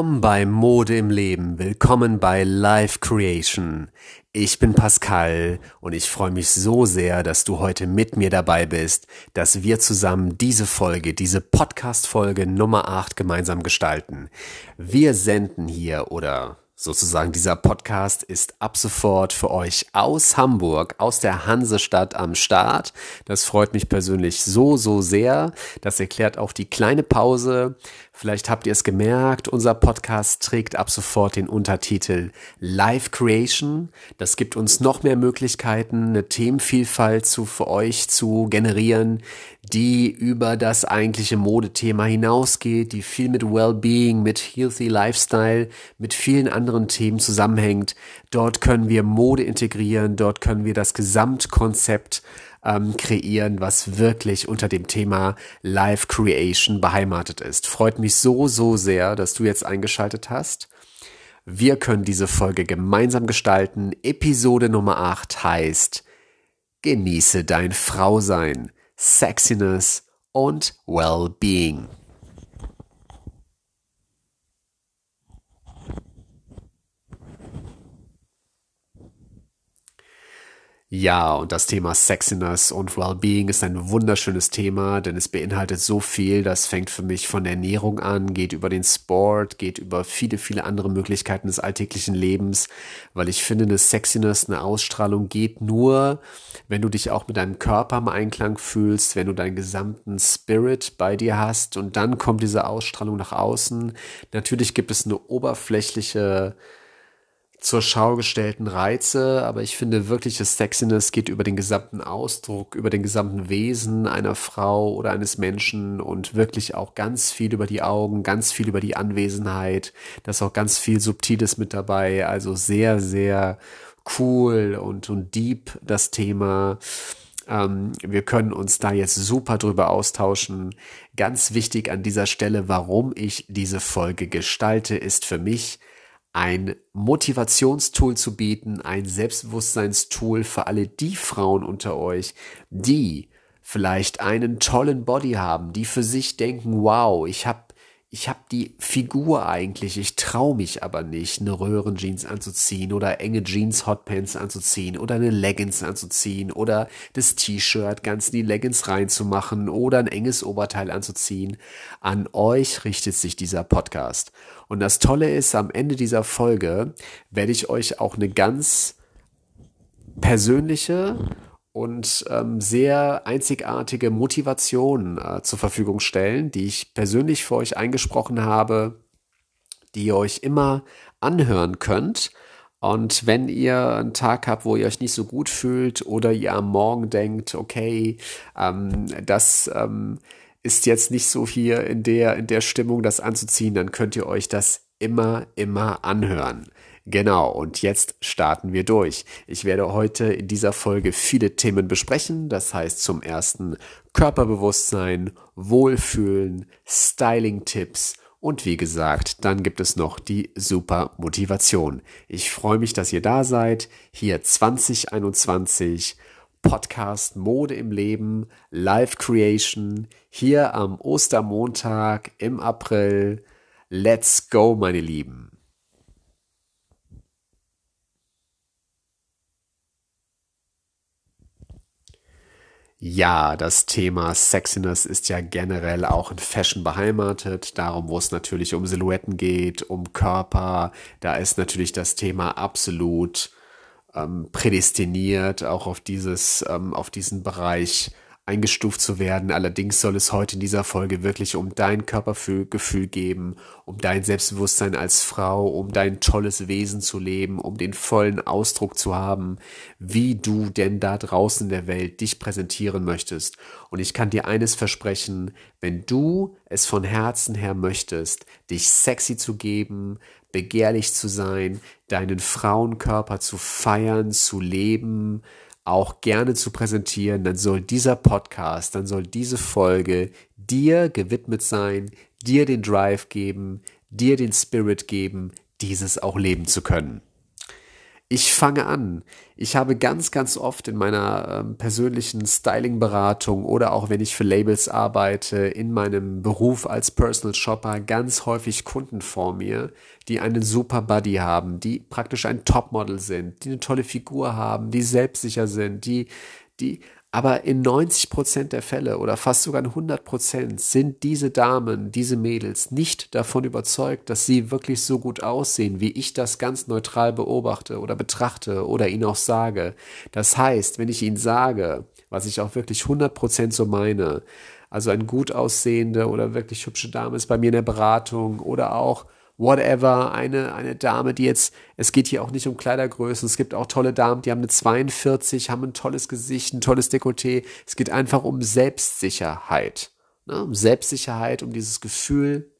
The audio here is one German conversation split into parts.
Willkommen bei Mode im Leben, willkommen bei Life Creation. Ich bin Pascal und ich freue mich so sehr, dass du heute mit mir dabei bist, dass wir zusammen diese Folge, diese Podcast-Folge Nummer 8 gemeinsam gestalten. Wir senden hier oder sozusagen dieser Podcast ist ab sofort für euch aus Hamburg, aus der Hansestadt am Start. Das freut mich persönlich so, so sehr. Das erklärt auch die kleine Pause. Vielleicht habt ihr es gemerkt, unser Podcast trägt ab sofort den Untertitel Live Creation. Das gibt uns noch mehr Möglichkeiten, eine Themenvielfalt zu, für euch zu generieren, die über das eigentliche Modethema hinausgeht, die viel mit Wellbeing, mit Healthy Lifestyle, mit vielen anderen Themen zusammenhängt. Dort können wir Mode integrieren, dort können wir das Gesamtkonzept ähm, kreieren, was wirklich unter dem Thema Live Creation beheimatet ist. Freut mich so, so sehr, dass du jetzt eingeschaltet hast. Wir können diese Folge gemeinsam gestalten. Episode Nummer 8 heißt Genieße dein Frausein. Sexiness und Well-Being. Ja, und das Thema Sexiness und Wellbeing ist ein wunderschönes Thema, denn es beinhaltet so viel. Das fängt für mich von Ernährung an, geht über den Sport, geht über viele, viele andere Möglichkeiten des alltäglichen Lebens, weil ich finde, eine Sexiness, eine Ausstrahlung geht nur, wenn du dich auch mit deinem Körper im Einklang fühlst, wenn du deinen gesamten Spirit bei dir hast und dann kommt diese Ausstrahlung nach außen. Natürlich gibt es eine oberflächliche zur Schau gestellten Reize, aber ich finde wirkliche Sexiness geht über den gesamten Ausdruck, über den gesamten Wesen einer Frau oder eines Menschen und wirklich auch ganz viel über die Augen, ganz viel über die Anwesenheit. Da ist auch ganz viel Subtiles mit dabei, also sehr, sehr cool und, und deep das Thema. Ähm, wir können uns da jetzt super drüber austauschen. Ganz wichtig an dieser Stelle, warum ich diese Folge gestalte, ist für mich, ein Motivationstool zu bieten, ein Selbstbewusstseinstool für alle die Frauen unter euch, die vielleicht einen tollen Body haben, die für sich denken, wow, ich habe ich habe die Figur eigentlich, ich traue mich aber nicht, eine Röhrenjeans anzuziehen oder enge Jeans Hotpants anzuziehen oder eine Leggings anzuziehen oder das T-Shirt ganz in die Leggings reinzumachen oder ein enges Oberteil anzuziehen. An euch richtet sich dieser Podcast. Und das Tolle ist, am Ende dieser Folge werde ich euch auch eine ganz persönliche und ähm, sehr einzigartige Motivation äh, zur Verfügung stellen, die ich persönlich für euch eingesprochen habe, die ihr euch immer anhören könnt. Und wenn ihr einen Tag habt, wo ihr euch nicht so gut fühlt oder ihr am Morgen denkt, okay, ähm, das ähm, ist jetzt nicht so hier in der, in der Stimmung, das anzuziehen, dann könnt ihr euch das immer, immer anhören. Genau, und jetzt starten wir durch. Ich werde heute in dieser Folge viele Themen besprechen. Das heißt zum ersten Körperbewusstsein, Wohlfühlen, Styling-Tipps und wie gesagt, dann gibt es noch die super Motivation. Ich freue mich, dass ihr da seid. Hier 2021 Podcast Mode im Leben, Live Creation, hier am Ostermontag im April. Let's go, meine Lieben. Ja, das Thema Sexiness ist ja generell auch in Fashion beheimatet. Darum, wo es natürlich um Silhouetten geht, um Körper, da ist natürlich das Thema absolut ähm, prädestiniert, auch auf dieses, ähm, auf diesen Bereich eingestuft zu werden. Allerdings soll es heute in dieser Folge wirklich um dein Körpergefühl geben, um dein Selbstbewusstsein als Frau, um dein tolles Wesen zu leben, um den vollen Ausdruck zu haben, wie du denn da draußen in der Welt dich präsentieren möchtest. Und ich kann dir eines versprechen, wenn du es von Herzen her möchtest, dich sexy zu geben, begehrlich zu sein, deinen Frauenkörper zu feiern, zu leben, auch gerne zu präsentieren, dann soll dieser Podcast, dann soll diese Folge dir gewidmet sein, dir den Drive geben, dir den Spirit geben, dieses auch leben zu können. Ich fange an. Ich habe ganz, ganz oft in meiner ähm, persönlichen Styling-Beratung oder auch wenn ich für Labels arbeite, in meinem Beruf als Personal Shopper ganz häufig Kunden vor mir, die einen super Buddy haben, die praktisch ein Topmodel sind, die eine tolle Figur haben, die selbstsicher sind, die, die aber in 90 Prozent der Fälle oder fast sogar in 100 Prozent sind diese Damen, diese Mädels nicht davon überzeugt, dass sie wirklich so gut aussehen, wie ich das ganz neutral beobachte oder betrachte oder ihnen auch sage. Das heißt, wenn ich ihnen sage, was ich auch wirklich 100 Prozent so meine, also ein gut aussehende oder wirklich hübsche Dame ist bei mir in der Beratung oder auch whatever, eine, eine Dame, die jetzt, es geht hier auch nicht um Kleidergrößen, es gibt auch tolle Damen, die haben eine 42, haben ein tolles Gesicht, ein tolles Dekolleté. Es geht einfach um Selbstsicherheit. Ne? Um Selbstsicherheit, um dieses Gefühl,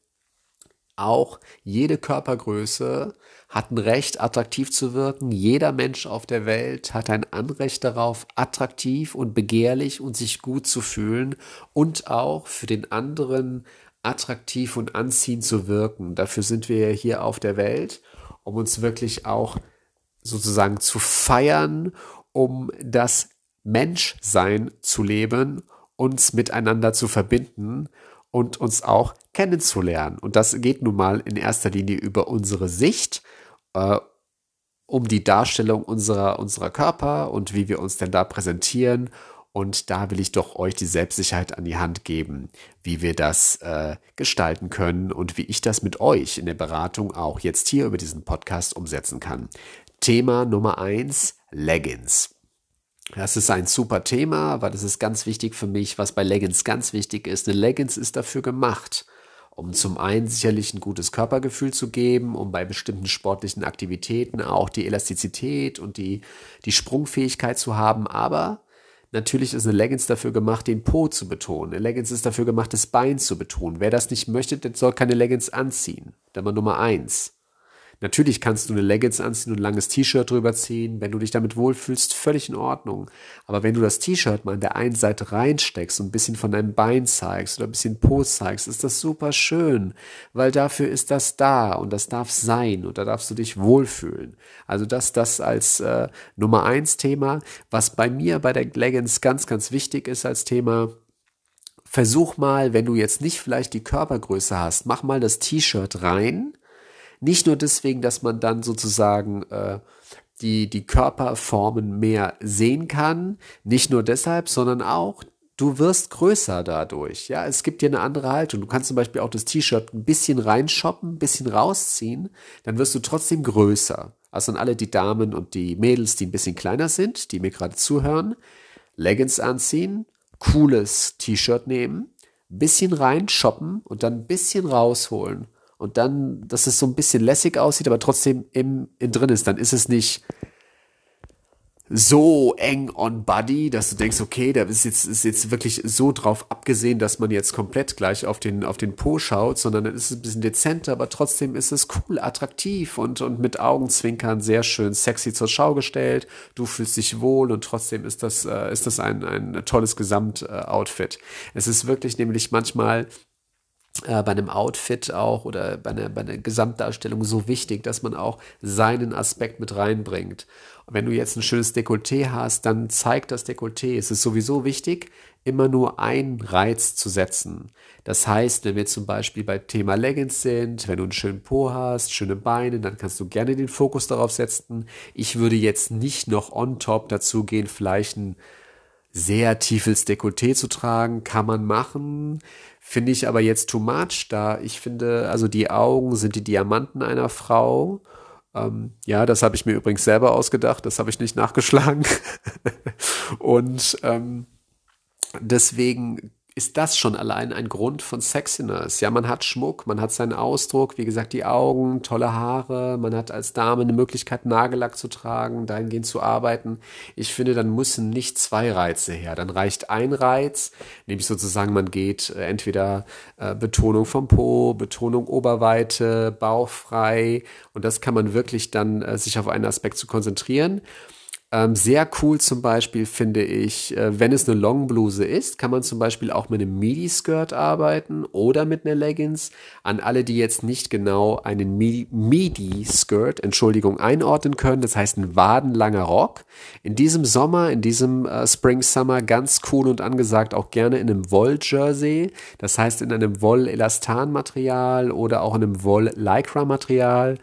auch jede Körpergröße hat ein Recht, attraktiv zu wirken. Jeder Mensch auf der Welt hat ein Anrecht darauf, attraktiv und begehrlich und sich gut zu fühlen und auch für den anderen attraktiv und anziehend zu wirken. Dafür sind wir hier auf der Welt, um uns wirklich auch sozusagen zu feiern, um das Menschsein zu leben, uns miteinander zu verbinden und uns auch kennenzulernen. Und das geht nun mal in erster Linie über unsere Sicht, äh, um die Darstellung unserer, unserer Körper und wie wir uns denn da präsentieren und da will ich doch euch die Selbstsicherheit an die Hand geben, wie wir das äh, gestalten können und wie ich das mit euch in der Beratung auch jetzt hier über diesen Podcast umsetzen kann. Thema Nummer eins, Leggings. Das ist ein super Thema, weil das ist ganz wichtig für mich, was bei Leggings ganz wichtig ist. Eine Leggings ist dafür gemacht, um zum einen sicherlich ein gutes Körpergefühl zu geben, um bei bestimmten sportlichen Aktivitäten auch die Elastizität und die, die Sprungfähigkeit zu haben, aber Natürlich ist eine Leggings dafür gemacht, den Po zu betonen. Eine Leggings ist dafür gemacht, das Bein zu betonen. Wer das nicht möchte, der soll keine Leggings anziehen. Dann mal Nummer eins. Natürlich kannst du eine Leggings anziehen und ein langes T-Shirt drüber ziehen. Wenn du dich damit wohlfühlst, völlig in Ordnung. Aber wenn du das T-Shirt mal an der einen Seite reinsteckst und ein bisschen von deinem Bein zeigst oder ein bisschen Po zeigst, ist das super schön, weil dafür ist das da und das darf sein und da darfst du dich wohlfühlen. Also das, das als äh, Nummer eins Thema. Was bei mir bei der Leggings ganz, ganz wichtig ist als Thema, versuch mal, wenn du jetzt nicht vielleicht die Körpergröße hast, mach mal das T-Shirt rein nicht nur deswegen, dass man dann sozusagen äh, die, die Körperformen mehr sehen kann, nicht nur deshalb, sondern auch, du wirst größer dadurch. Ja, es gibt dir eine andere Haltung. Du kannst zum Beispiel auch das T-Shirt ein bisschen reinshoppen, ein bisschen rausziehen, dann wirst du trotzdem größer. Also an alle die Damen und die Mädels, die ein bisschen kleiner sind, die mir gerade zuhören, Leggings anziehen, cooles T-Shirt nehmen, bisschen reinshoppen und dann ein bisschen rausholen und dann, dass es so ein bisschen lässig aussieht, aber trotzdem im, in drin ist, dann ist es nicht so eng on body, dass du denkst, okay, da ist jetzt, ist jetzt wirklich so drauf abgesehen, dass man jetzt komplett gleich auf den, auf den Po schaut, sondern dann ist es ein bisschen dezenter, aber trotzdem ist es cool, attraktiv und, und mit Augenzwinkern sehr schön sexy zur Schau gestellt. Du fühlst dich wohl und trotzdem ist das, äh, ist das ein, ein tolles Gesamtoutfit. Es ist wirklich nämlich manchmal äh, bei einem Outfit auch oder bei einer, bei einer Gesamtdarstellung so wichtig, dass man auch seinen Aspekt mit reinbringt. Und wenn du jetzt ein schönes Dekolleté hast, dann zeigt das Dekolleté. Es ist sowieso wichtig, immer nur einen Reiz zu setzen. Das heißt, wenn wir zum Beispiel bei Thema Leggings sind, wenn du einen schönen Po hast, schöne Beine, dann kannst du gerne den Fokus darauf setzen. Ich würde jetzt nicht noch on top dazu gehen, vielleicht ein sehr tiefes Dekolleté zu tragen, kann man machen. Finde ich aber jetzt too much, da ich finde, also die Augen sind die Diamanten einer Frau. Ähm, ja, das habe ich mir übrigens selber ausgedacht, das habe ich nicht nachgeschlagen. Und ähm, deswegen ist das schon allein ein Grund von Sexiness. Ja, man hat Schmuck, man hat seinen Ausdruck, wie gesagt, die Augen, tolle Haare, man hat als Dame eine Möglichkeit, Nagellack zu tragen, dahingehend zu arbeiten. Ich finde, dann müssen nicht zwei Reize her. Dann reicht ein Reiz, nämlich sozusagen, man geht äh, entweder äh, Betonung vom Po, Betonung Oberweite, bauchfrei und das kann man wirklich dann äh, sich auf einen Aspekt zu konzentrieren. Ähm, sehr cool zum Beispiel finde ich, äh, wenn es eine Longbluse ist, kann man zum Beispiel auch mit einem Midi-Skirt arbeiten oder mit einer Leggings. An alle, die jetzt nicht genau einen Midi-Skirt, Entschuldigung, einordnen können, das heißt ein wadenlanger Rock. In diesem Sommer, in diesem äh, Spring-Summer ganz cool und angesagt, auch gerne in einem Woll-Jersey, das heißt in einem Woll-Elastan-Material oder auch in einem Woll-Lycra-Material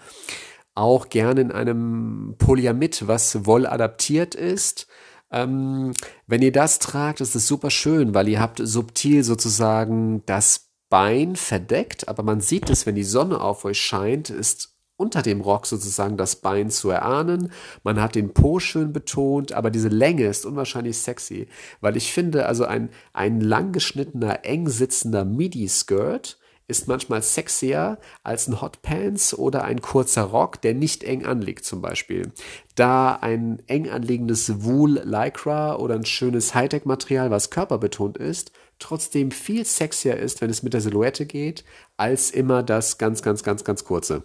auch gerne in einem Polyamid, was wolladaptiert ist. Ähm, wenn ihr das tragt, ist es super schön, weil ihr habt subtil sozusagen das Bein verdeckt, aber man sieht es, wenn die Sonne auf euch scheint, ist unter dem Rock sozusagen das Bein zu erahnen. Man hat den Po schön betont, aber diese Länge ist unwahrscheinlich sexy, weil ich finde, also ein, ein langgeschnittener, eng sitzender Midi-Skirt ist manchmal sexier als ein Hotpants oder ein kurzer Rock, der nicht eng anliegt zum Beispiel. Da ein eng anliegendes Wool Lycra oder ein schönes Hightech-Material, was körperbetont ist, trotzdem viel sexier ist, wenn es mit der Silhouette geht, als immer das ganz, ganz, ganz, ganz kurze.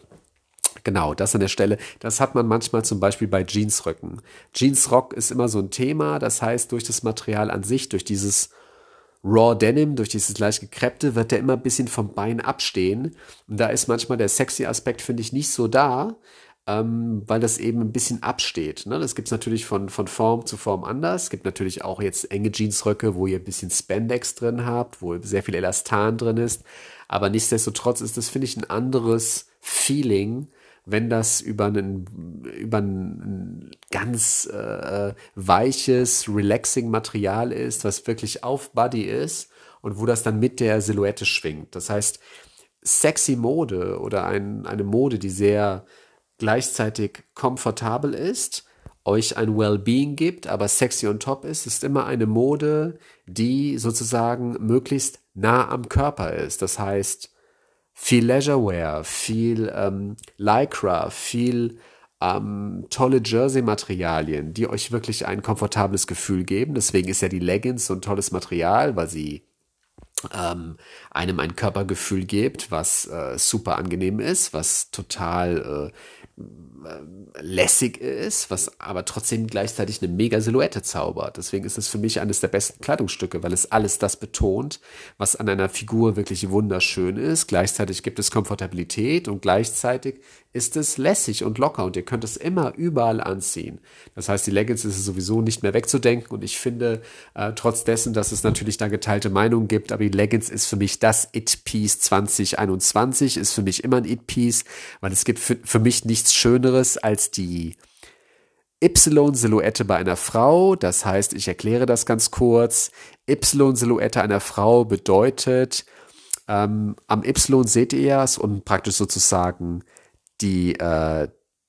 Genau, das an der Stelle. Das hat man manchmal zum Beispiel bei Jeansröcken. Jeansrock ist immer so ein Thema. Das heißt, durch das Material an sich, durch dieses Raw Denim, durch dieses leicht gekreppte, wird der immer ein bisschen vom Bein abstehen. Und da ist manchmal der sexy Aspekt, finde ich, nicht so da, ähm, weil das eben ein bisschen absteht. Ne? Das gibt es natürlich von, von Form zu Form anders. Es gibt natürlich auch jetzt enge Jeansröcke, wo ihr ein bisschen Spandex drin habt, wo sehr viel Elastan drin ist. Aber nichtsdestotrotz ist das, finde ich, ein anderes Feeling, wenn das über einen, über ein ganz äh, weiches, relaxing Material ist, was wirklich auf Body ist und wo das dann mit der Silhouette schwingt. Das heißt, sexy Mode oder ein, eine Mode, die sehr gleichzeitig komfortabel ist, euch ein Wellbeing gibt, aber sexy on top ist, ist immer eine Mode, die sozusagen möglichst nah am Körper ist. Das heißt, viel Leisurewear, viel ähm, Lycra, viel ähm, tolle Jersey-Materialien, die euch wirklich ein komfortables Gefühl geben. Deswegen ist ja die Leggings so ein tolles Material, weil sie ähm, einem ein Körpergefühl gibt, was äh, super angenehm ist, was total äh, lässig ist, was aber trotzdem gleichzeitig eine mega Silhouette zaubert. Deswegen ist es für mich eines der besten Kleidungsstücke, weil es alles das betont, was an einer Figur wirklich wunderschön ist. Gleichzeitig gibt es Komfortabilität und gleichzeitig ist es lässig und locker und ihr könnt es immer überall anziehen. Das heißt, die Leggings ist sowieso nicht mehr wegzudenken und ich finde, äh, trotz dessen, dass es natürlich da geteilte Meinungen gibt, aber die Leggings ist für mich das It-Piece 2021, ist für mich immer ein It-Piece, weil es gibt für, für mich nichts Schöneres als die Y-Silhouette bei einer Frau. Das heißt, ich erkläre das ganz kurz. Y-Silhouette einer Frau bedeutet, ähm, am Y seht ihr es und praktisch sozusagen die, äh,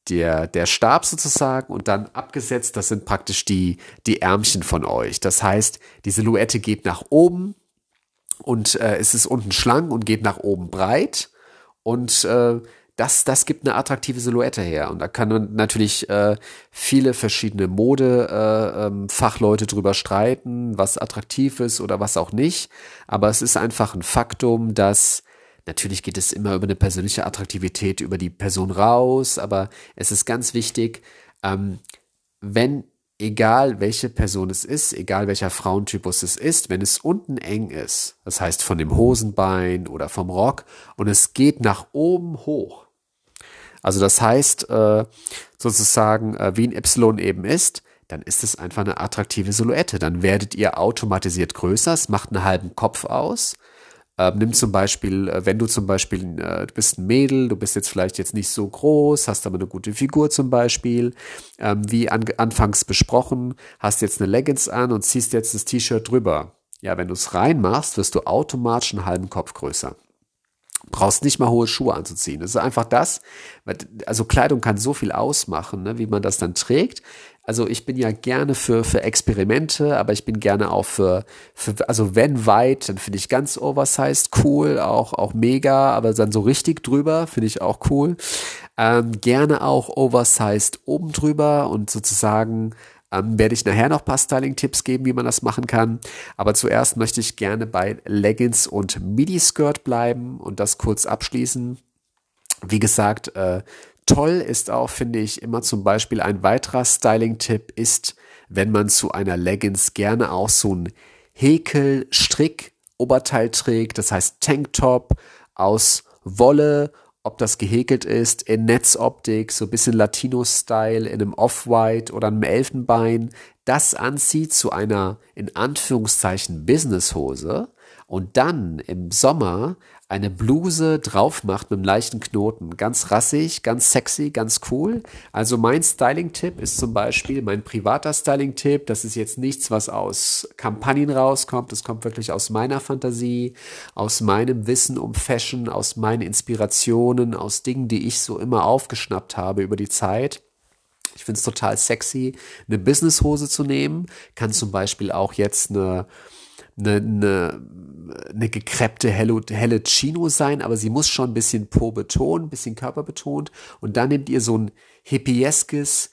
der, der Stab sozusagen und dann abgesetzt, das sind praktisch die, die Ärmchen von euch. Das heißt, die Silhouette geht nach oben und äh, es ist unten schlank und geht nach oben breit und äh, das, das gibt eine attraktive Silhouette her. Und da kann man natürlich äh, viele verschiedene Mode-Fachleute äh, ähm, drüber streiten, was attraktiv ist oder was auch nicht. Aber es ist einfach ein Faktum, dass Natürlich geht es immer über eine persönliche Attraktivität, über die Person raus, aber es ist ganz wichtig, ähm, wenn, egal welche Person es ist, egal welcher Frauentypus es ist, wenn es unten eng ist, das heißt von dem Hosenbein oder vom Rock und es geht nach oben hoch, also das heißt äh, sozusagen, äh, wie ein Y eben ist, dann ist es einfach eine attraktive Silhouette. Dann werdet ihr automatisiert größer, es macht einen halben Kopf aus ähm, nimm zum Beispiel, äh, wenn du zum Beispiel, äh, du bist ein Mädel, du bist jetzt vielleicht jetzt nicht so groß, hast aber eine gute Figur zum Beispiel, ähm, wie an, anfangs besprochen, hast jetzt eine Leggings an und ziehst jetzt das T-Shirt drüber. Ja, wenn du es reinmachst, wirst du automatisch einen halben Kopf größer. Brauchst nicht mal hohe Schuhe anzuziehen. Das ist einfach das, also Kleidung kann so viel ausmachen, ne, wie man das dann trägt. Also ich bin ja gerne für, für Experimente, aber ich bin gerne auch für, für also wenn weit, dann finde ich ganz oversized cool, auch, auch mega, aber dann so richtig drüber finde ich auch cool. Ähm, gerne auch oversized oben drüber und sozusagen ähm, werde ich nachher noch ein paar Styling-Tipps geben, wie man das machen kann. Aber zuerst möchte ich gerne bei Leggings und Midi-Skirt bleiben und das kurz abschließen. Wie gesagt, äh, Toll ist auch, finde ich, immer zum Beispiel ein weiterer Styling-Tipp ist, wenn man zu einer Leggings gerne auch so ein Häkel-Strick-Oberteil trägt, das heißt Tanktop aus Wolle, ob das gehäkelt ist in Netzoptik, so ein bisschen Latino-Style, in einem Off-White oder einem Elfenbein, das anzieht zu einer in Anführungszeichen Businesshose. Und dann im Sommer eine Bluse drauf macht mit einem leichten Knoten. Ganz rassig, ganz sexy, ganz cool. Also mein Styling-Tipp ist zum Beispiel mein privater Styling-Tipp. Das ist jetzt nichts, was aus Kampagnen rauskommt. Das kommt wirklich aus meiner Fantasie, aus meinem Wissen um Fashion, aus meinen Inspirationen, aus Dingen, die ich so immer aufgeschnappt habe über die Zeit. Ich finde es total sexy, eine Businesshose zu nehmen. Kann zum Beispiel auch jetzt eine eine, eine, eine gekreppte helle, helle Chino sein, aber sie muss schon ein bisschen Po betont, ein bisschen Körper betont. Und dann nehmt ihr so ein hippieskes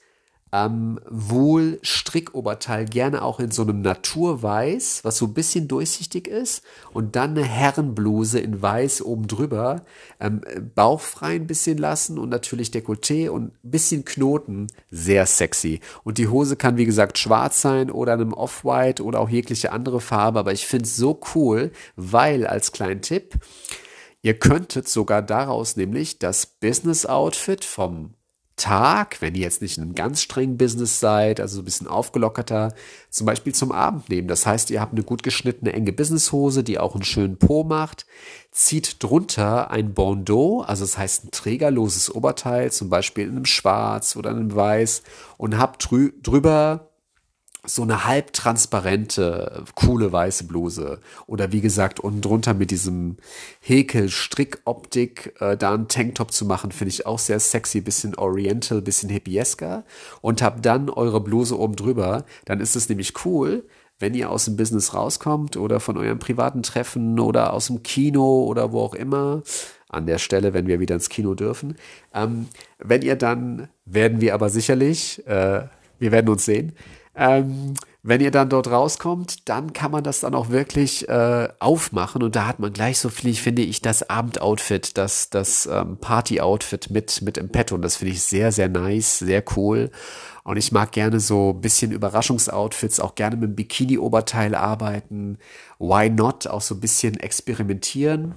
ähm, wohl Strickoberteil, gerne auch in so einem Naturweiß, was so ein bisschen durchsichtig ist und dann eine Herrenbluse in Weiß oben drüber, ähm, bauchfrei ein bisschen lassen und natürlich Dekolleté und ein bisschen Knoten, sehr sexy. Und die Hose kann wie gesagt schwarz sein oder einem Off-White oder auch jegliche andere Farbe, aber ich finde es so cool, weil als kleinen Tipp, ihr könntet sogar daraus nämlich das Business-Outfit vom Tag, wenn ihr jetzt nicht in einem ganz strengen Business seid, also so ein bisschen aufgelockerter, zum Beispiel zum Abend nehmen. Das heißt, ihr habt eine gut geschnittene, enge Businesshose, die auch einen schönen Po macht, zieht drunter ein Bandeau, also das heißt ein trägerloses Oberteil, zum Beispiel in einem Schwarz oder in einem Weiß und habt drü drüber so eine halbtransparente, coole weiße Bluse. Oder wie gesagt, unten drunter mit diesem Häkel-Strick-Optik äh, da einen Tanktop zu machen, finde ich auch sehr sexy, bisschen oriental, bisschen hippiesker. Und habt dann eure Bluse oben drüber. Dann ist es nämlich cool, wenn ihr aus dem Business rauskommt oder von eurem privaten Treffen oder aus dem Kino oder wo auch immer. An der Stelle, wenn wir wieder ins Kino dürfen. Ähm, wenn ihr dann, werden wir aber sicherlich, äh, wir werden uns sehen, ähm, wenn ihr dann dort rauskommt, dann kann man das dann auch wirklich äh, aufmachen und da hat man gleich so viel, finde ich, das Abendoutfit, das, das ähm, Party-Outfit mit, mit im Petto und das finde ich sehr, sehr nice, sehr cool. Und ich mag gerne so ein bisschen Überraschungsoutfits, auch gerne mit dem Bikini-Oberteil arbeiten. Why not? Auch so ein bisschen experimentieren.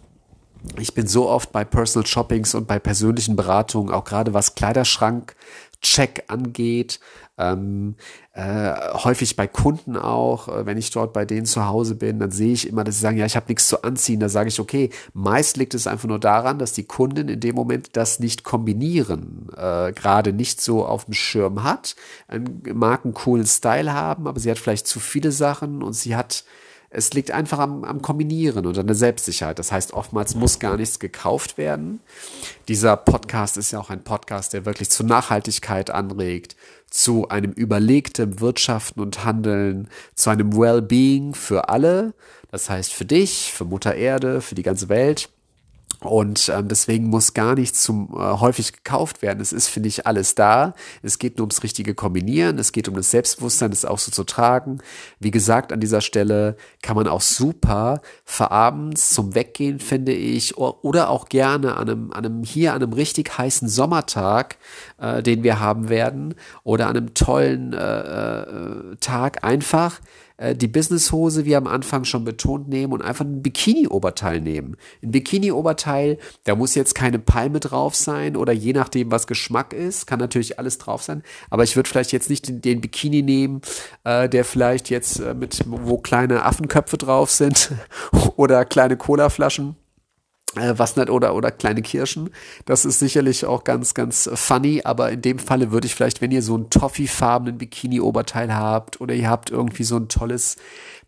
Ich bin so oft bei Personal Shoppings und bei persönlichen Beratungen, auch gerade was Kleiderschrank Check angeht, ähm, äh, häufig bei Kunden auch, äh, wenn ich dort bei denen zu Hause bin, dann sehe ich immer, dass sie sagen, ja, ich habe nichts zu anziehen. Da sage ich, okay, meist liegt es einfach nur daran, dass die Kundin in dem Moment das nicht kombinieren, äh, gerade nicht so auf dem Schirm hat, einen, mag einen coolen Style haben, aber sie hat vielleicht zu viele Sachen und sie hat es liegt einfach am, am Kombinieren und an der Selbstsicherheit. Das heißt, oftmals muss gar nichts gekauft werden. Dieser Podcast ist ja auch ein Podcast, der wirklich zur Nachhaltigkeit anregt, zu einem überlegten Wirtschaften und Handeln, zu einem Wellbeing für alle. Das heißt für dich, für Mutter Erde, für die ganze Welt. Und ähm, deswegen muss gar nichts zum äh, häufig gekauft werden. Es ist, finde ich, alles da. Es geht nur ums richtige Kombinieren. Es geht um das Selbstbewusstsein, das auch so zu tragen. Wie gesagt, an dieser Stelle kann man auch super verabends zum Weggehen, finde ich, oder auch gerne an einem, an einem hier an einem richtig heißen Sommertag, äh, den wir haben werden, oder an einem tollen äh, äh, Tag einfach die Businesshose, wie am Anfang schon betont, nehmen und einfach ein Bikini-Oberteil nehmen. Ein Bikini-Oberteil, da muss jetzt keine Palme drauf sein oder je nachdem, was Geschmack ist, kann natürlich alles drauf sein. Aber ich würde vielleicht jetzt nicht den, den Bikini nehmen, äh, der vielleicht jetzt äh, mit, wo kleine Affenköpfe drauf sind oder kleine Colaflaschen äh, was nicht oder oder kleine Kirschen. Das ist sicherlich auch ganz ganz funny, aber in dem Falle würde ich vielleicht, wenn ihr so ein toffeefarbenen Bikini Oberteil habt oder ihr habt irgendwie so ein tolles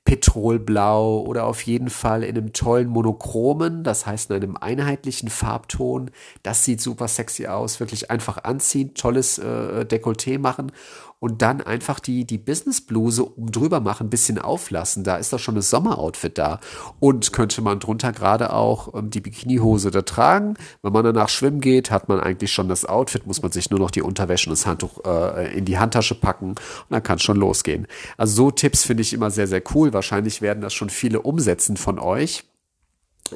Petrolblau oder auf jeden Fall in einem tollen Monochromen, das heißt in einem einheitlichen Farbton. Das sieht super sexy aus, wirklich einfach anziehen, tolles äh, Dekolleté machen und dann einfach die, die Business-Bluse um drüber machen, ein bisschen auflassen. Da ist doch schon das Sommeroutfit da. Und könnte man drunter gerade auch ähm, die Bikinihose da tragen. Wenn man danach schwimmen geht, hat man eigentlich schon das Outfit, muss man sich nur noch die Unterwäsche und das Handtuch äh, in die Handtasche packen und dann kann es schon losgehen. Also so Tipps finde ich immer sehr, sehr cool. Wahrscheinlich werden das schon viele umsetzen von euch.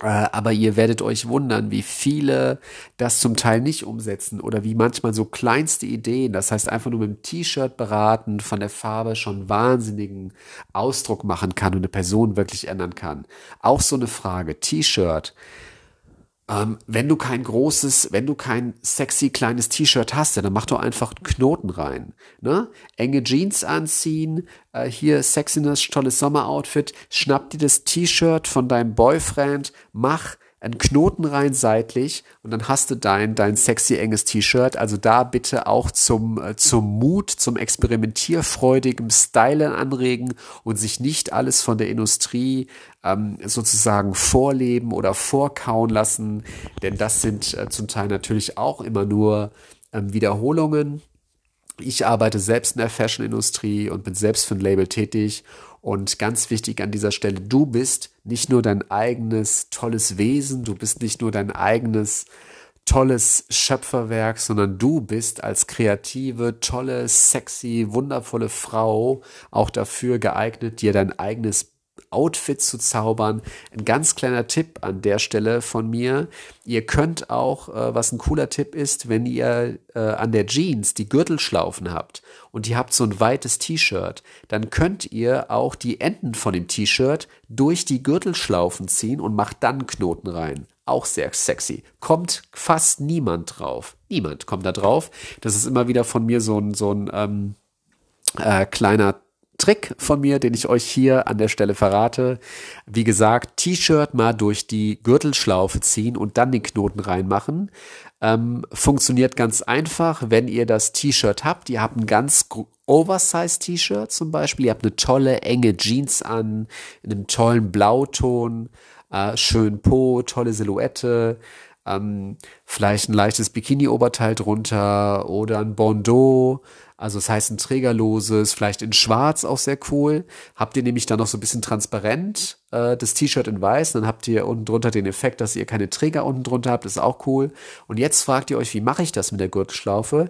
Äh, aber ihr werdet euch wundern, wie viele das zum Teil nicht umsetzen oder wie manchmal so kleinste Ideen, das heißt einfach nur mit dem T-Shirt beraten, von der Farbe schon wahnsinnigen Ausdruck machen kann und eine Person wirklich ändern kann. Auch so eine Frage, T-Shirt. Ähm, wenn du kein großes, wenn du kein sexy kleines T-Shirt hast, dann mach doch einfach einen Knoten rein. Ne? Enge Jeans anziehen, äh, hier Sexiness, tolles Sommeroutfit, schnapp dir das T-Shirt von deinem Boyfriend, mach einen Knoten rein seitlich und dann hast du dein, dein sexy enges T-Shirt. Also da bitte auch zum, äh, zum Mut, zum experimentierfreudigen Stylen anregen und sich nicht alles von der Industrie ähm, sozusagen vorleben oder vorkauen lassen, denn das sind äh, zum Teil natürlich auch immer nur ähm, Wiederholungen. Ich arbeite selbst in der Fashion-Industrie und bin selbst für ein Label tätig und ganz wichtig an dieser Stelle, du bist nicht nur dein eigenes tolles Wesen, du bist nicht nur dein eigenes tolles Schöpferwerk, sondern du bist als kreative, tolle, sexy, wundervolle Frau auch dafür geeignet, dir dein eigenes Outfit zu zaubern. Ein ganz kleiner Tipp an der Stelle von mir. Ihr könnt auch, äh, was ein cooler Tipp ist, wenn ihr äh, an der Jeans die Gürtelschlaufen habt und ihr habt so ein weites T-Shirt, dann könnt ihr auch die Enden von dem T-Shirt durch die Gürtelschlaufen ziehen und macht dann Knoten rein. Auch sehr sexy. Kommt fast niemand drauf. Niemand kommt da drauf. Das ist immer wieder von mir so ein, so ein ähm, äh, kleiner Trick von mir, den ich euch hier an der Stelle verrate. Wie gesagt, T-Shirt mal durch die Gürtelschlaufe ziehen und dann den Knoten reinmachen. Ähm, funktioniert ganz einfach, wenn ihr das T-Shirt habt. Ihr habt ein ganz Oversize T-Shirt zum Beispiel. Ihr habt eine tolle enge Jeans an, in einem tollen Blauton, äh, schön Po, tolle Silhouette. Ähm, vielleicht ein leichtes Bikini-Oberteil drunter oder ein Bandeau also das heißt ein trägerloses, vielleicht in schwarz auch sehr cool. Habt ihr nämlich dann noch so ein bisschen transparent äh, das T-Shirt in weiß, dann habt ihr unten drunter den Effekt, dass ihr keine Träger unten drunter habt, ist auch cool. Und jetzt fragt ihr euch, wie mache ich das mit der Gürtelschlaufe?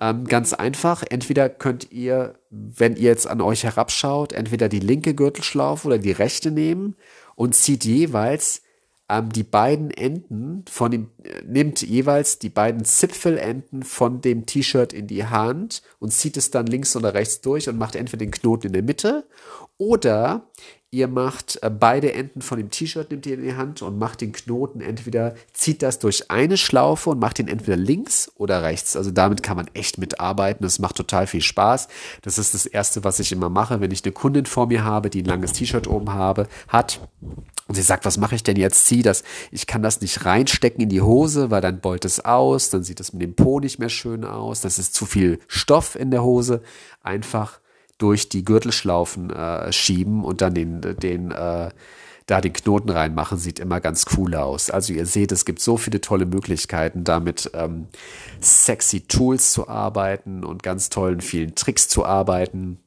Ähm, ganz einfach, entweder könnt ihr, wenn ihr jetzt an euch herabschaut, entweder die linke Gürtelschlaufe oder die rechte nehmen und zieht jeweils ähm, die beiden Enden von dem, äh, nimmt jeweils die beiden Zipfelenden von dem T-Shirt in die Hand und zieht es dann links oder rechts durch und macht entweder den Knoten in der Mitte oder ihr macht äh, beide Enden von dem T-Shirt, nimmt ihr in die Hand und macht den Knoten entweder, zieht das durch eine Schlaufe und macht ihn entweder links oder rechts. Also damit kann man echt mitarbeiten. Das macht total viel Spaß. Das ist das Erste, was ich immer mache, wenn ich eine Kundin vor mir habe, die ein langes T-Shirt oben habe, hat. Und sie sagt, was mache ich denn jetzt? Zieh das, ich kann das nicht reinstecken in die Hose, weil dann beult es aus, dann sieht es mit dem Po nicht mehr schön aus, das ist zu viel Stoff in der Hose. Einfach durch die Gürtelschlaufen äh, schieben und dann den, den äh, da den Knoten reinmachen, sieht immer ganz cool aus. Also ihr seht, es gibt so viele tolle Möglichkeiten, damit ähm, sexy Tools zu arbeiten und ganz tollen vielen Tricks zu arbeiten.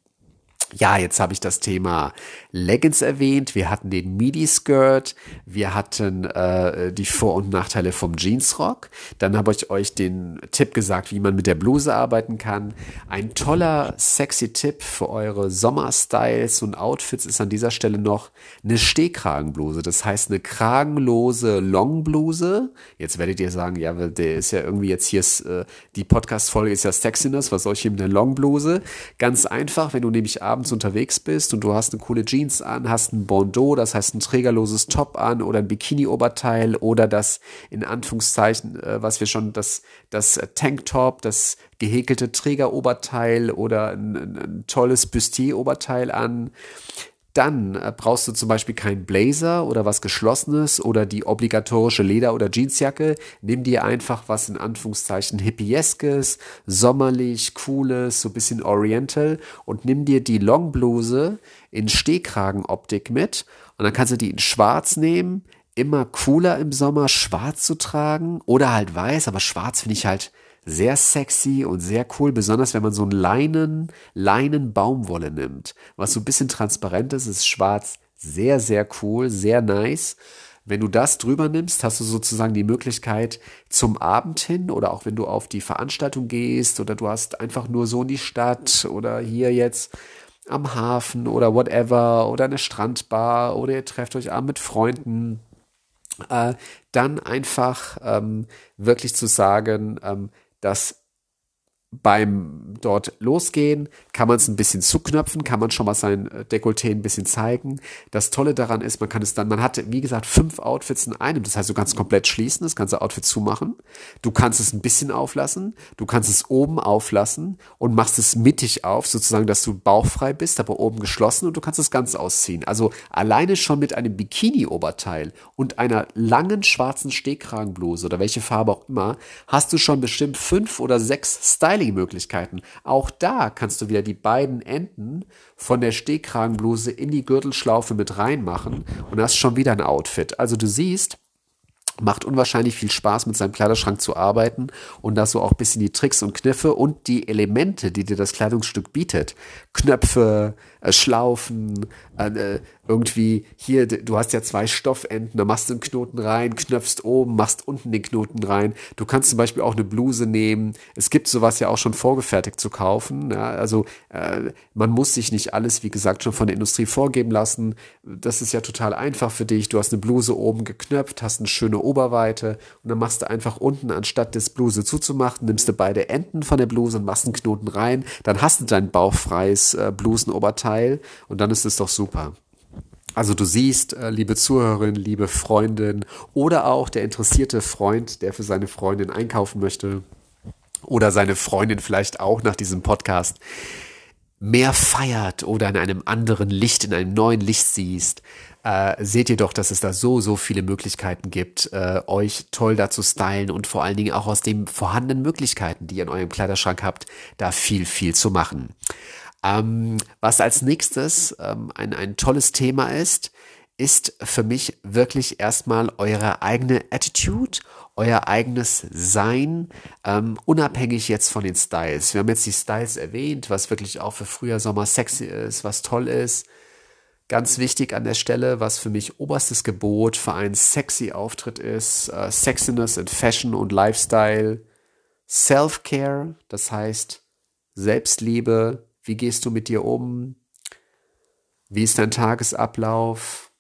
Ja, jetzt habe ich das Thema Leggings erwähnt. Wir hatten den Midi-Skirt. Wir hatten äh, die Vor- und Nachteile vom Jeansrock. Dann habe ich euch den Tipp gesagt, wie man mit der Bluse arbeiten kann. Ein toller, sexy Tipp für eure Sommerstyles und Outfits ist an dieser Stelle noch eine Stehkragenbluse. Das heißt eine kragenlose Longbluse. Jetzt werdet ihr sagen, ja, der ist ja irgendwie jetzt hier, äh, die Podcast-Folge ist ja Sexiness. Was soll ich hier mit einer Longbluse? Ganz einfach, wenn du nämlich abends abends unterwegs bist und du hast eine coole Jeans an, hast ein Bandeau, das heißt ein trägerloses Top an oder ein Bikini-Oberteil oder das in Anführungszeichen, äh, was wir schon, das, das Tanktop, das gehäkelte Trägeroberteil oder ein, ein, ein tolles Bustier-Oberteil an dann äh, brauchst du zum Beispiel keinen Blazer oder was Geschlossenes oder die obligatorische Leder- oder Jeansjacke. Nimm dir einfach was in Anführungszeichen hippieskes, sommerlich, cooles, so bisschen oriental und nimm dir die Longbluse in Stehkragenoptik mit und dann kannst du die in schwarz nehmen. Immer cooler im Sommer schwarz zu tragen oder halt weiß, aber schwarz finde ich halt sehr sexy und sehr cool, besonders wenn man so ein Leinen, Leinen Baumwolle nimmt, was so ein bisschen transparent ist, ist schwarz, sehr, sehr cool, sehr nice. Wenn du das drüber nimmst, hast du sozusagen die Möglichkeit zum Abend hin oder auch wenn du auf die Veranstaltung gehst oder du hast einfach nur so in die Stadt oder hier jetzt am Hafen oder whatever oder eine Strandbar oder ihr trefft euch abend mit Freunden äh, dann einfach ähm, wirklich zu sagen, ähm, dass beim dort losgehen kann man es ein bisschen zuknöpfen, kann man schon mal sein äh, Dekolleté ein bisschen zeigen. Das Tolle daran ist, man kann es dann, man hat, wie gesagt, fünf Outfits in einem. Das heißt, du kannst komplett schließen, das ganze Outfit zumachen. Du kannst es ein bisschen auflassen, du kannst es oben auflassen und machst es mittig auf, sozusagen, dass du bauchfrei bist, aber oben geschlossen und du kannst es ganz ausziehen. Also alleine schon mit einem Bikini-Oberteil und einer langen schwarzen Stehkragenbluse oder welche Farbe auch immer, hast du schon bestimmt fünf oder sechs Styling Styling-Möglichkeiten. Auch da kannst du wieder die beiden Enden von der Stehkragenbluse in die Gürtelschlaufe mit reinmachen und hast schon wieder ein Outfit. Also du siehst, macht unwahrscheinlich viel Spaß, mit seinem Kleiderschrank zu arbeiten und da so auch ein bisschen die Tricks und Kniffe und die Elemente, die dir das Kleidungsstück bietet. Knöpfe, äh, Schlaufen, äh, irgendwie hier, du hast ja zwei Stoffenden, da machst du einen Knoten rein, knöpfst oben, machst unten den Knoten rein. Du kannst zum Beispiel auch eine Bluse nehmen. Es gibt sowas ja auch schon vorgefertigt zu kaufen. Ja, also äh, man muss sich nicht alles, wie gesagt, schon von der Industrie vorgeben lassen. Das ist ja total einfach für dich. Du hast eine Bluse oben geknöpft, hast eine schöne Oberweite und dann machst du einfach unten, anstatt das Bluse zuzumachen, nimmst du beide Enden von der Bluse und machst einen Knoten rein. Dann hast du dein bauchfreies äh, Blusenoberteil und dann ist es doch super. Also du siehst, äh, liebe Zuhörerin, liebe Freundin oder auch der interessierte Freund, der für seine Freundin einkaufen möchte oder seine Freundin vielleicht auch nach diesem Podcast mehr feiert oder in einem anderen Licht, in einem neuen Licht siehst, äh, seht ihr doch, dass es da so, so viele Möglichkeiten gibt, äh, euch toll da zu stylen und vor allen Dingen auch aus den vorhandenen Möglichkeiten, die ihr in eurem Kleiderschrank habt, da viel, viel zu machen. Ähm, was als nächstes ähm, ein, ein tolles Thema ist, ist für mich wirklich erstmal eure eigene Attitude, euer eigenes Sein, ähm, unabhängig jetzt von den Styles. Wir haben jetzt die Styles erwähnt, was wirklich auch für Frühjahr, Sommer sexy ist, was toll ist. Ganz wichtig an der Stelle, was für mich oberstes Gebot für einen sexy Auftritt ist, äh, Sexiness in Fashion und Lifestyle, Self-Care, das heißt Selbstliebe, wie gehst du mit dir um? Wie ist dein Tagesablauf?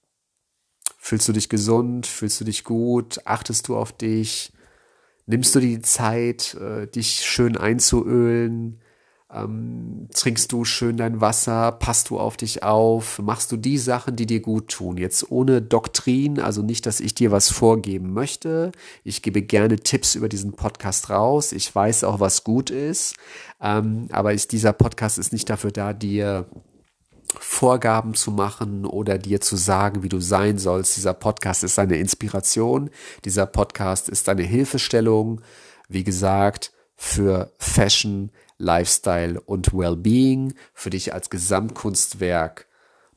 Fühlst du dich gesund? Fühlst du dich gut? Achtest du auf dich? Nimmst du die Zeit, äh, dich schön einzuölen? Ähm, trinkst du schön dein Wasser? Passt du auf dich auf? Machst du die Sachen, die dir gut tun? Jetzt ohne Doktrin, also nicht, dass ich dir was vorgeben möchte. Ich gebe gerne Tipps über diesen Podcast raus. Ich weiß auch, was gut ist. Ähm, aber ist, dieser Podcast ist nicht dafür da, dir Vorgaben zu machen oder dir zu sagen, wie du sein sollst. Dieser Podcast ist eine Inspiration. Dieser Podcast ist eine Hilfestellung. Wie gesagt, für Fashion, Lifestyle und Wellbeing, für dich als Gesamtkunstwerk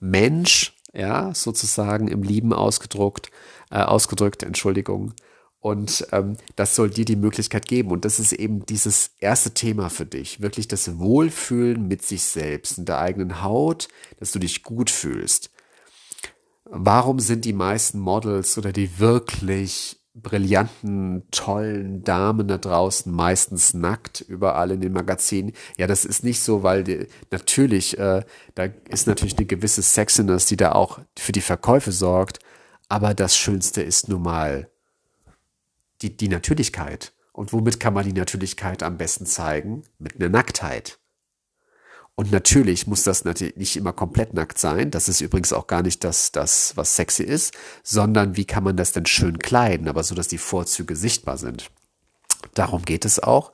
Mensch, ja, sozusagen im Lieben ausgedruckt, äh, ausgedrückt, Entschuldigung. Und ähm, das soll dir die Möglichkeit geben. Und das ist eben dieses erste Thema für dich. Wirklich das Wohlfühlen mit sich selbst, in der eigenen Haut, dass du dich gut fühlst. Warum sind die meisten Models oder die wirklich brillanten, tollen Damen da draußen meistens nackt überall in den Magazinen. Ja, das ist nicht so, weil die, natürlich, äh, da ist natürlich eine gewisse Sexiness, die da auch für die Verkäufe sorgt. Aber das Schönste ist nun mal die, die Natürlichkeit. Und womit kann man die Natürlichkeit am besten zeigen? Mit einer Nacktheit. Und natürlich muss das natürlich nicht immer komplett nackt sein. Das ist übrigens auch gar nicht das, das, was sexy ist, sondern wie kann man das denn schön kleiden, aber so, dass die Vorzüge sichtbar sind. Darum geht es auch.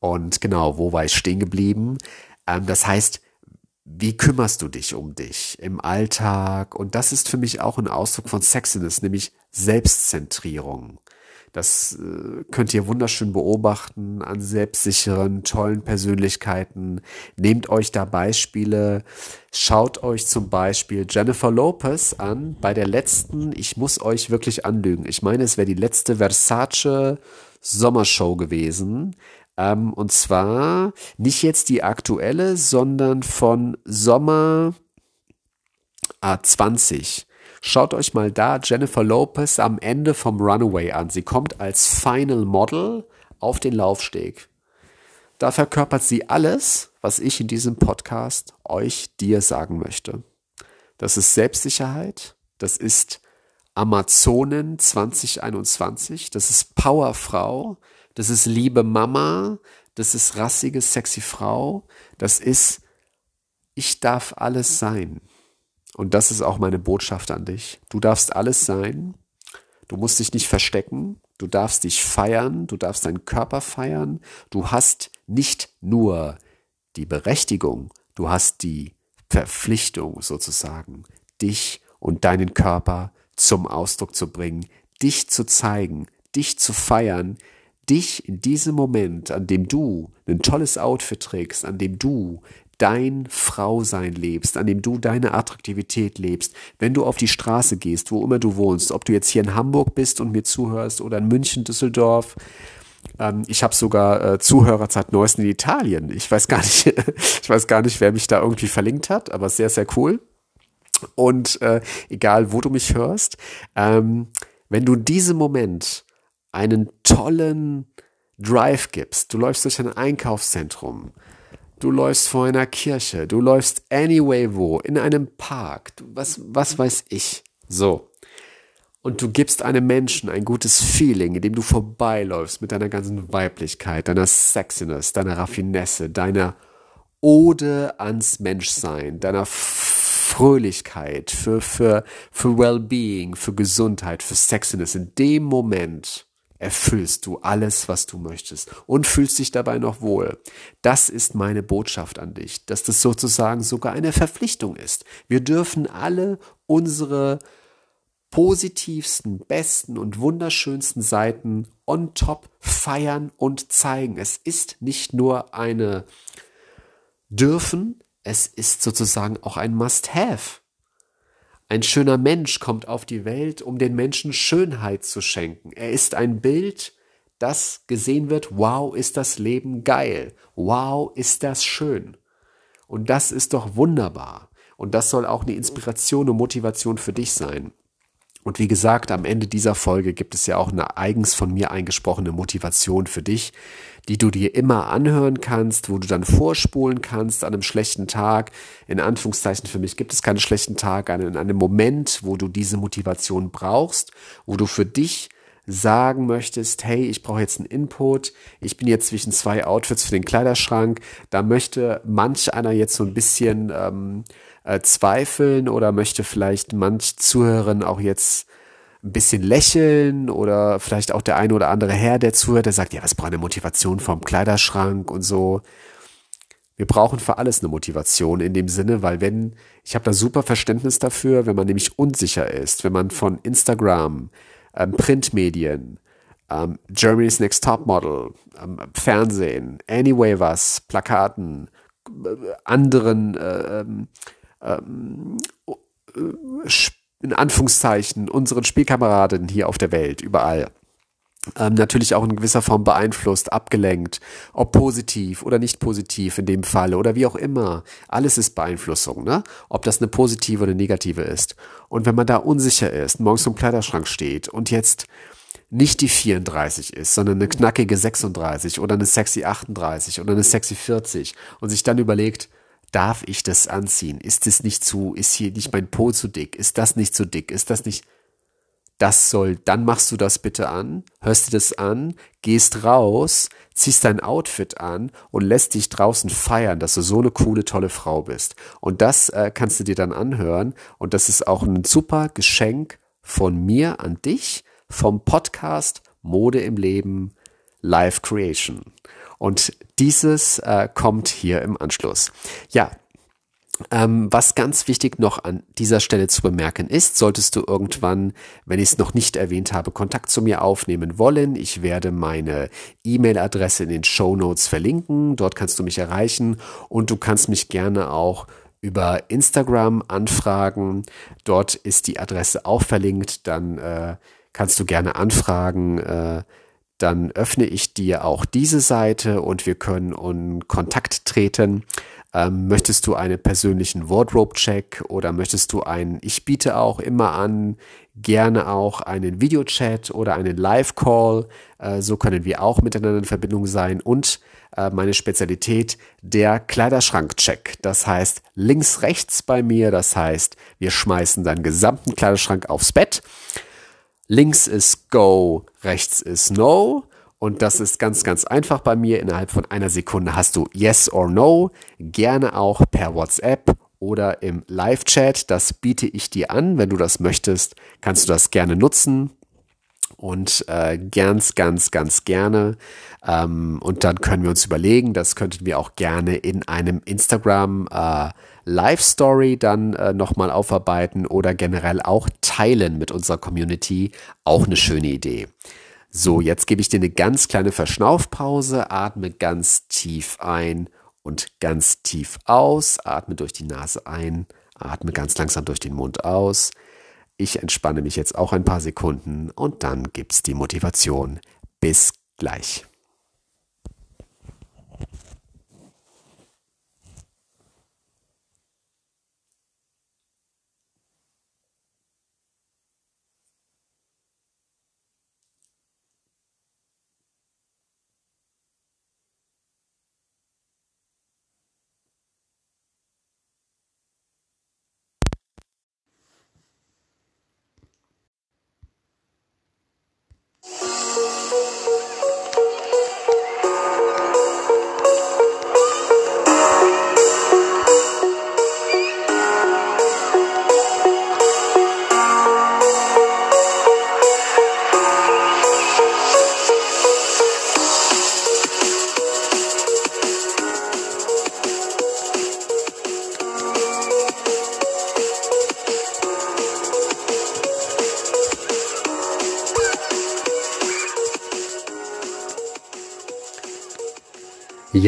Und genau, wo war ich stehen geblieben? Ähm, das heißt, wie kümmerst du dich um dich im Alltag? Und das ist für mich auch ein Ausdruck von Sexiness, nämlich Selbstzentrierung. Das äh, könnt ihr wunderschön beobachten an selbstsicheren, tollen Persönlichkeiten. Nehmt euch da Beispiele. Schaut euch zum Beispiel Jennifer Lopez an bei der letzten, ich muss euch wirklich anlügen. Ich meine, es wäre die letzte Versace Sommershow gewesen. Ähm, und zwar nicht jetzt die aktuelle, sondern von Sommer A20. Schaut euch mal da Jennifer Lopez am Ende vom Runaway an. Sie kommt als Final Model auf den Laufsteg. Da verkörpert sie alles, was ich in diesem Podcast euch dir sagen möchte. Das ist Selbstsicherheit, das ist Amazonen 2021, das ist Powerfrau, das ist liebe Mama, das ist rassige, sexy Frau, das ist, ich darf alles sein. Und das ist auch meine Botschaft an dich. Du darfst alles sein. Du musst dich nicht verstecken. Du darfst dich feiern. Du darfst deinen Körper feiern. Du hast nicht nur die Berechtigung, du hast die Verpflichtung sozusagen, dich und deinen Körper zum Ausdruck zu bringen, dich zu zeigen, dich zu feiern, dich in diesem Moment, an dem du ein tolles Outfit trägst, an dem du dein Frausein lebst, an dem du deine Attraktivität lebst, wenn du auf die Straße gehst, wo immer du wohnst, ob du jetzt hier in Hamburg bist und mir zuhörst oder in München, Düsseldorf. Ähm, ich habe sogar äh, Zuhörer seit neuesten in Italien. Ich weiß gar nicht, ich weiß gar nicht, wer mich da irgendwie verlinkt hat, aber sehr, sehr cool. Und äh, egal, wo du mich hörst, ähm, wenn du diesem Moment einen tollen Drive gibst, du läufst durch ein Einkaufszentrum, du läufst vor einer Kirche, du läufst anyway wo, in einem Park, du, was, was weiß ich. So. Und du gibst einem Menschen ein gutes Feeling, indem du vorbeiläufst mit deiner ganzen Weiblichkeit, deiner Sexiness, deiner Raffinesse, deiner Ode ans Menschsein, deiner Fröhlichkeit, für, für, für Wellbeing, für Gesundheit, für Sexiness. In dem Moment erfüllst du alles, was du möchtest und fühlst dich dabei noch wohl. Das ist meine Botschaft an dich, dass das sozusagen sogar eine Verpflichtung ist. Wir dürfen alle unsere positivsten, besten und wunderschönsten Seiten on top feiern und zeigen. Es ist nicht nur eine dürfen, es ist sozusagen auch ein Must-Have. Ein schöner Mensch kommt auf die Welt, um den Menschen Schönheit zu schenken. Er ist ein Bild, das gesehen wird, wow, ist das Leben geil, wow, ist das schön. Und das ist doch wunderbar. Und das soll auch eine Inspiration und Motivation für dich sein. Und wie gesagt, am Ende dieser Folge gibt es ja auch eine eigens von mir eingesprochene Motivation für dich, die du dir immer anhören kannst, wo du dann vorspulen kannst an einem schlechten Tag. In Anführungszeichen für mich gibt es keinen schlechten Tag, in einem Moment, wo du diese Motivation brauchst, wo du für dich sagen möchtest, hey, ich brauche jetzt einen Input, ich bin jetzt zwischen zwei Outfits für den Kleiderschrank, da möchte manch einer jetzt so ein bisschen ähm, äh, zweifeln oder möchte vielleicht manch Zuhörerin auch jetzt ein bisschen lächeln oder vielleicht auch der eine oder andere Herr, der zuhört, der sagt, ja, was braucht eine Motivation vom Kleiderschrank und so. Wir brauchen für alles eine Motivation in dem Sinne, weil wenn, ich habe da super Verständnis dafür, wenn man nämlich unsicher ist, wenn man von Instagram, ähm, Printmedien, ähm, Germany's Next Top Model, ähm, Fernsehen, Anyway was, Plakaten, äh, anderen äh, ähm, ähm, äh, in Anführungszeichen unseren Spielkameraden hier auf der Welt, überall. Ähm, natürlich auch in gewisser Form beeinflusst, abgelenkt, ob positiv oder nicht positiv in dem Falle oder wie auch immer. Alles ist Beeinflussung, ne? Ob das eine positive oder negative ist. Und wenn man da unsicher ist, morgens im Kleiderschrank steht und jetzt nicht die 34 ist, sondern eine knackige 36 oder eine sexy 38 oder eine sexy 40 und sich dann überlegt, Darf ich das anziehen? Ist es nicht zu, ist hier nicht mein Po zu dick? Ist das nicht zu dick? Ist das nicht, das soll, dann machst du das bitte an, hörst dir das an, gehst raus, ziehst dein Outfit an und lässt dich draußen feiern, dass du so eine coole, tolle Frau bist. Und das äh, kannst du dir dann anhören und das ist auch ein super Geschenk von mir an dich vom Podcast Mode im Leben Live Creation. Und dieses äh, kommt hier im Anschluss. Ja, ähm, was ganz wichtig noch an dieser Stelle zu bemerken ist, solltest du irgendwann, wenn ich es noch nicht erwähnt habe, Kontakt zu mir aufnehmen wollen. Ich werde meine E-Mail-Adresse in den Show Notes verlinken. Dort kannst du mich erreichen und du kannst mich gerne auch über Instagram anfragen. Dort ist die Adresse auch verlinkt. Dann äh, kannst du gerne anfragen. Äh, dann öffne ich dir auch diese Seite und wir können in Kontakt treten. Ähm, möchtest du einen persönlichen Wardrobe-Check oder möchtest du einen, ich biete auch immer an, gerne auch einen Videochat oder einen Live-Call. Äh, so können wir auch miteinander in Verbindung sein und äh, meine Spezialität, der Kleiderschrank-Check. Das heißt, links, rechts bei mir, das heißt, wir schmeißen deinen gesamten Kleiderschrank aufs Bett Links ist Go, rechts ist No. Und das ist ganz, ganz einfach bei mir. Innerhalb von einer Sekunde hast du Yes or No. Gerne auch per WhatsApp oder im Live-Chat. Das biete ich dir an. Wenn du das möchtest, kannst du das gerne nutzen. Und äh, ganz, ganz, ganz gerne. Ähm, und dann können wir uns überlegen, das könnten wir auch gerne in einem Instagram äh, Live Story dann äh, nochmal aufarbeiten oder generell auch teilen mit unserer Community. Auch eine schöne Idee. So, jetzt gebe ich dir eine ganz kleine Verschnaufpause, atme ganz tief ein und ganz tief aus, atme durch die Nase ein, atme ganz langsam durch den Mund aus. Ich entspanne mich jetzt auch ein paar Sekunden und dann gibt's die Motivation. Bis gleich.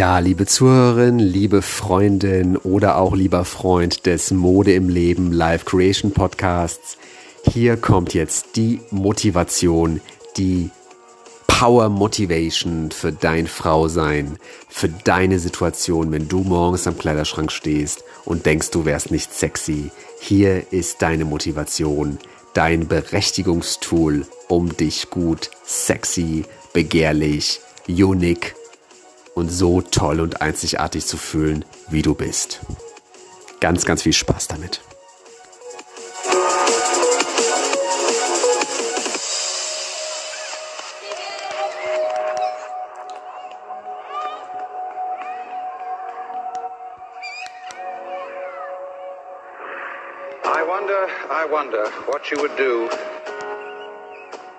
Ja, liebe Zuhörerin, liebe Freundin oder auch lieber Freund des Mode im Leben Live Creation Podcasts, hier kommt jetzt die Motivation, die Power Motivation für dein Frausein, für deine Situation, wenn du morgens am Kleiderschrank stehst und denkst, du wärst nicht sexy. Hier ist deine Motivation, dein Berechtigungstool, um dich gut, sexy, begehrlich, unique und so toll und einzigartig zu fühlen, wie du bist. Ganz, ganz viel Spaß damit. I wonder, I wonder what you would do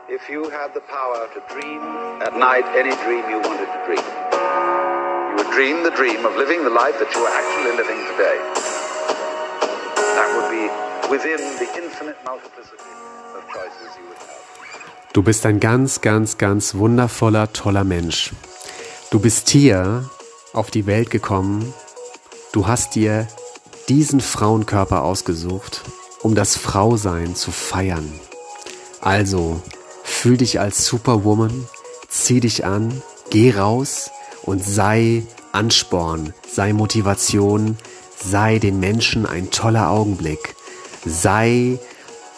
if you had the power to dream at night any dream you wanted to dream. You would dream the dream of living the life that you are actually living today. That would be within the infinite multiplicity of choices you would have. Du bist ein ganz, ganz, ganz wundervoller, toller Mensch. Du bist hier auf die Welt gekommen. Du hast dir diesen Frauenkörper ausgesucht, um das Frausein zu feiern. Also, Fühl dich als Superwoman, zieh dich an, geh raus und sei Ansporn, sei Motivation, sei den Menschen ein toller Augenblick, sei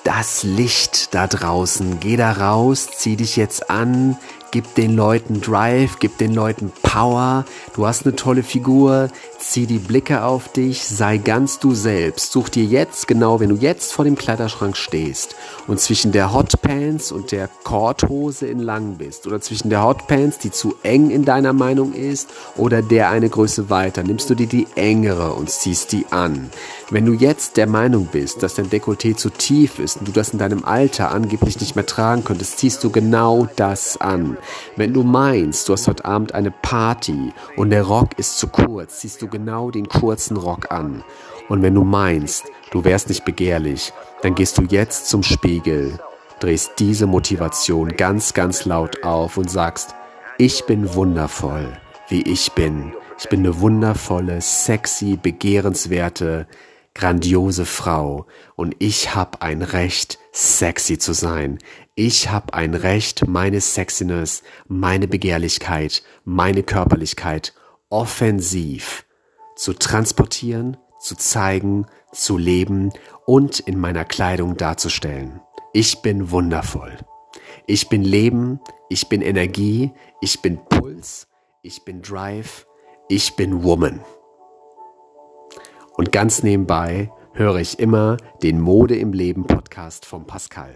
das Licht da draußen. Geh da raus, zieh dich jetzt an, gib den Leuten Drive, gib den Leuten Power. Du hast eine tolle Figur, zieh die Blicke auf dich, sei ganz du selbst. Such dir jetzt, genau wenn du jetzt vor dem Kleiderschrank stehst und zwischen der Hotpants und der Korthose in lang bist oder zwischen der Hotpants, die zu eng in deiner Meinung ist oder der eine Größe weiter, nimmst du dir die engere und ziehst die an. Wenn du jetzt der Meinung bist, dass dein Dekolleté zu tief ist und du das in deinem Alter angeblich nicht mehr tragen könntest, ziehst du genau das an. Wenn du meinst, du hast heute Abend eine Party und der Rock ist zu kurz, ziehst du genau den kurzen Rock an. Und wenn du meinst, du wärst nicht begehrlich, dann gehst du jetzt zum Spiegel, drehst diese Motivation ganz, ganz laut auf und sagst, ich bin wundervoll, wie ich bin. Ich bin eine wundervolle, sexy, begehrenswerte, grandiose Frau und ich habe ein Recht, sexy zu sein. Ich habe ein Recht, meine Sexiness, meine Begehrlichkeit, meine Körperlichkeit offensiv zu transportieren, zu zeigen, zu leben und in meiner Kleidung darzustellen. Ich bin wundervoll. Ich bin Leben, ich bin Energie, ich bin Puls, ich bin Drive, ich bin Woman. Und ganz nebenbei höre ich immer den Mode im Leben Podcast von Pascal.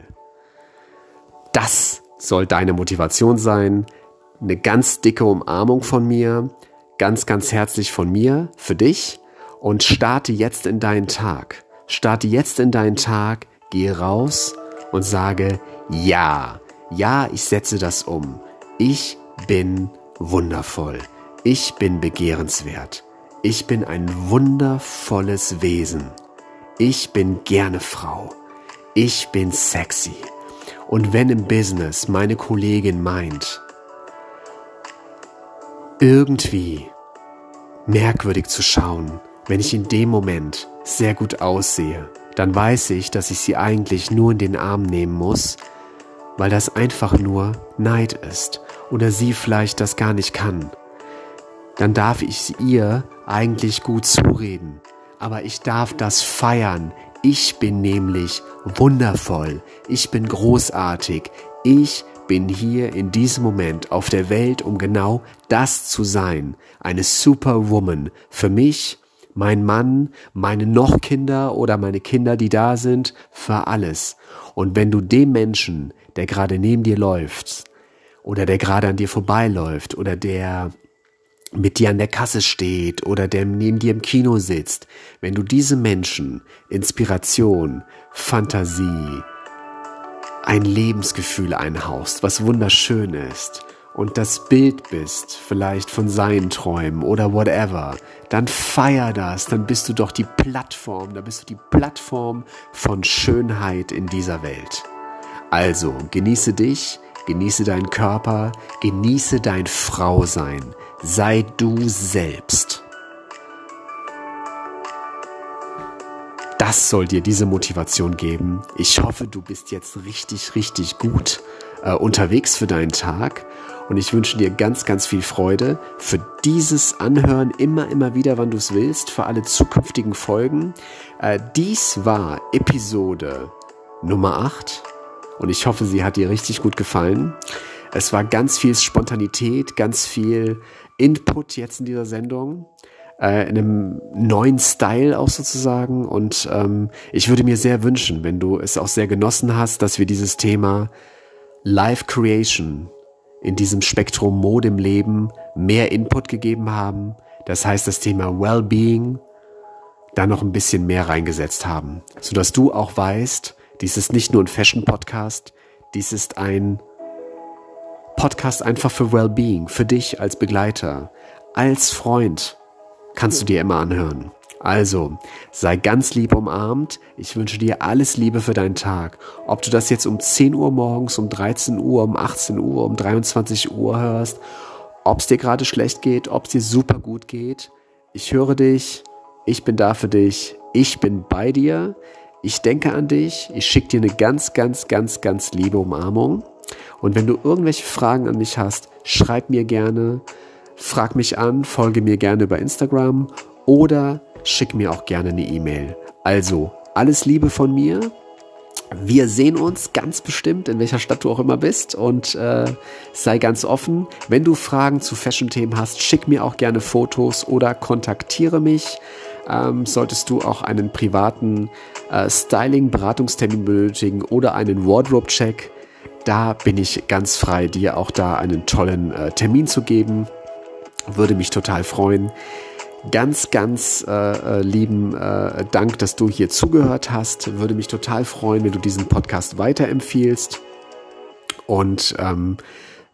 Das soll deine Motivation sein. Eine ganz dicke Umarmung von mir, ganz, ganz herzlich von mir für dich und starte jetzt in deinen Tag. Starte jetzt in deinen Tag, gehe raus und sage, ja, ja, ich setze das um. Ich bin wundervoll. Ich bin begehrenswert. Ich bin ein wundervolles Wesen. Ich bin gerne Frau. Ich bin sexy. Und wenn im Business meine Kollegin meint, irgendwie merkwürdig zu schauen, wenn ich in dem Moment sehr gut aussehe, dann weiß ich, dass ich sie eigentlich nur in den Arm nehmen muss, weil das einfach nur Neid ist oder sie vielleicht das gar nicht kann. Dann darf ich ihr eigentlich gut zureden, aber ich darf das feiern. Ich bin nämlich wundervoll, ich bin großartig, ich bin hier in diesem Moment auf der Welt, um genau das zu sein, eine Superwoman für mich, mein Mann, meine noch Kinder oder meine Kinder, die da sind, für alles. Und wenn du dem Menschen, der gerade neben dir läuft, oder der gerade an dir vorbeiläuft, oder der mit dir an der Kasse steht oder der neben dir im Kino sitzt, wenn du diese Menschen Inspiration, Fantasie, ein Lebensgefühl einhaust, was wunderschön ist, und das Bild bist, vielleicht von seinen Träumen oder whatever, dann feier das, dann bist du doch die Plattform, dann bist du die Plattform von Schönheit in dieser Welt. Also genieße dich, genieße deinen Körper, genieße dein Frausein, sei du selbst. Das soll dir diese Motivation geben. Ich hoffe, du bist jetzt richtig, richtig gut äh, unterwegs für deinen Tag. Und ich wünsche dir ganz, ganz viel Freude für dieses Anhören immer, immer wieder, wann du es willst, für alle zukünftigen Folgen. Äh, dies war Episode Nummer 8 und ich hoffe, sie hat dir richtig gut gefallen. Es war ganz viel Spontanität, ganz viel Input jetzt in dieser Sendung äh, in einem neuen Style auch sozusagen. Und ähm, ich würde mir sehr wünschen, wenn du es auch sehr genossen hast, dass wir dieses Thema Live Creation in diesem Spektrum Mode im Leben mehr Input gegeben haben. Das heißt, das Thema Wellbeing da noch ein bisschen mehr reingesetzt haben, sodass du auch weißt, dies ist nicht nur ein Fashion-Podcast, dies ist ein Podcast einfach für Wellbeing, für dich als Begleiter, als Freund, kannst du dir immer anhören. Also, sei ganz lieb umarmt. Ich wünsche dir alles Liebe für deinen Tag. Ob du das jetzt um 10 Uhr morgens, um 13 Uhr, um 18 Uhr, um 23 Uhr hörst, ob es dir gerade schlecht geht, ob es dir super gut geht. Ich höre dich. Ich bin da für dich. Ich bin bei dir. Ich denke an dich. Ich schicke dir eine ganz, ganz, ganz, ganz liebe Umarmung. Und wenn du irgendwelche Fragen an mich hast, schreib mir gerne. Frag mich an, folge mir gerne über Instagram oder schick mir auch gerne eine E-Mail. Also, alles Liebe von mir. Wir sehen uns ganz bestimmt, in welcher Stadt du auch immer bist und äh, sei ganz offen. Wenn du Fragen zu Fashion-Themen hast, schick mir auch gerne Fotos oder kontaktiere mich. Ähm, solltest du auch einen privaten äh, Styling-Beratungstermin benötigen oder einen Wardrobe-Check, da bin ich ganz frei, dir auch da einen tollen äh, Termin zu geben. Würde mich total freuen. Ganz, ganz äh, äh, lieben äh, Dank, dass du hier zugehört hast. Würde mich total freuen, wenn du diesen Podcast weiterempfiehlst. Und ähm,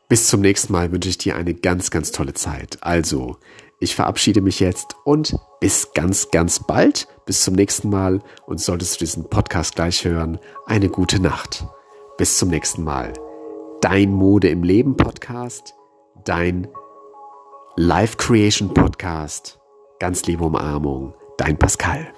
bis zum nächsten Mal wünsche ich dir eine ganz, ganz tolle Zeit. Also, ich verabschiede mich jetzt und bis ganz, ganz bald. Bis zum nächsten Mal. Und solltest du diesen Podcast gleich hören, eine gute Nacht. Bis zum nächsten Mal. Dein Mode im Leben Podcast, dein Live Creation Podcast. Ganz liebe Umarmung, dein Pascal.